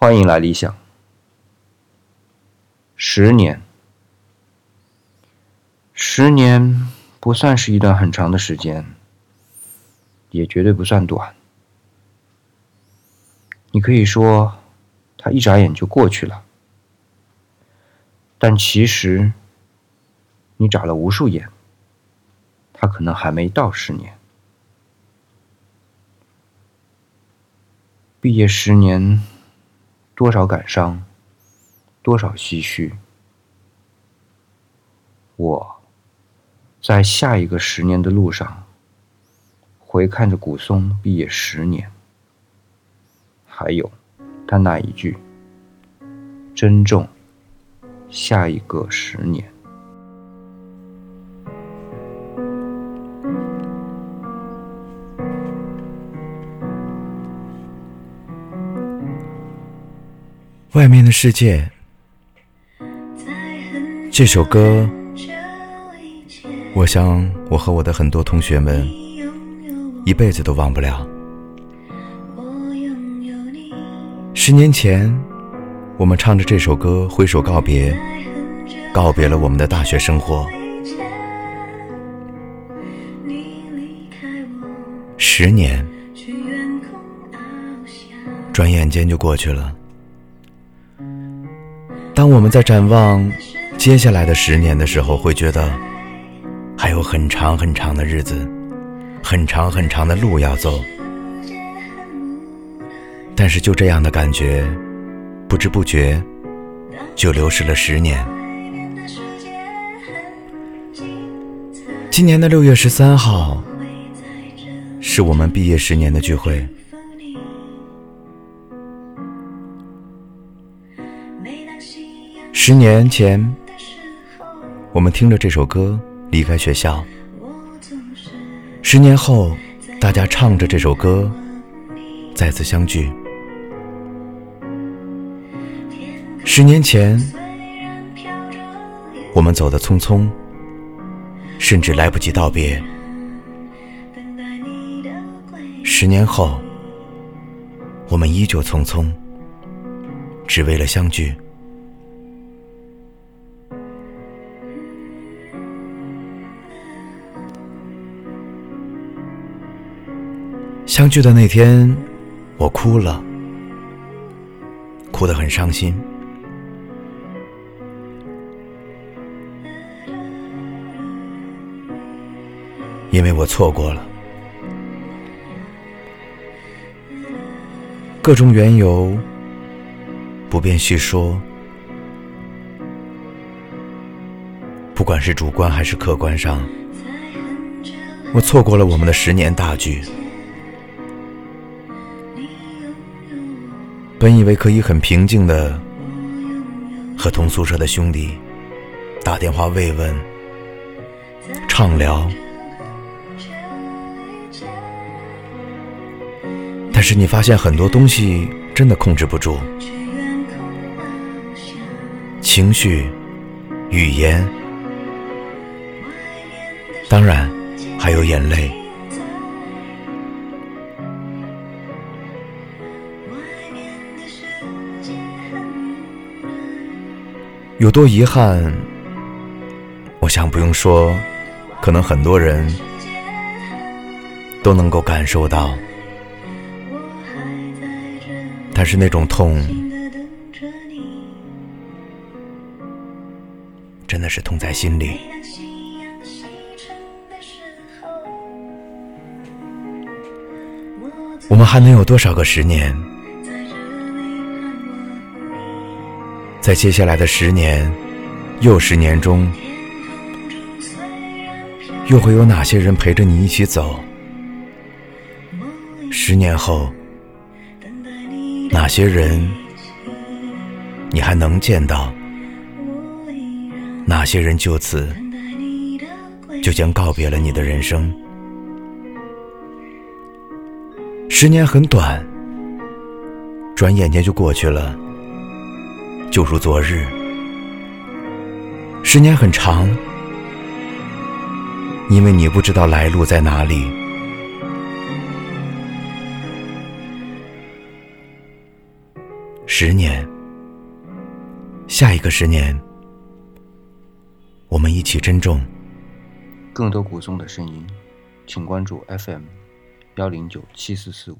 欢迎来理想。十年，十年不算是一段很长的时间，也绝对不算短。你可以说，它一眨眼就过去了，但其实，你眨了无数眼，它可能还没到十年。毕业十年，多少感伤。多少唏嘘！我在下一个十年的路上，回看着古松毕业十年，还有他那一句“珍重下一个十年”。外面的世界。这首歌，我想我和我的很多同学们一辈子都忘不了。十年前，我们唱着这首歌挥手告别，告别了我们的大学生活。十年，转眼间就过去了。当我们在展望。接下来的十年的时候，会觉得还有很长很长的日子，很长很长的路要走。但是就这样的感觉，不知不觉就流逝了十年。今年的六月十三号，是我们毕业十年的聚会。十年前。我们听着这首歌离开学校，十年后，大家唱着这首歌再次相聚。十年前，我们走得匆匆，甚至来不及道别。十年后，我们依旧匆匆，只为了相聚。相聚的那天，我哭了，哭得很伤心，因为我错过了各种缘由，不便细说。不管是主观还是客观上，我错过了我们的十年大聚。本以为可以很平静的和同宿舍的兄弟打电话慰问、畅聊，但是你发现很多东西真的控制不住，情绪、语言，当然还有眼泪。有多遗憾？我想不用说，可能很多人都能够感受到。但是那种痛，真的是痛在心里。我们还能有多少个十年？在接下来的十年又十年中，又会有哪些人陪着你一起走？十年后，哪些人你还能见到？哪些人就此就将告别了你的人生？十年很短，转眼间就过去了。就如昨日，十年很长，因为你不知道来路在哪里。十年，下一个十年，我们一起珍重。更多古松的声音，请关注 FM 幺零九七四四五。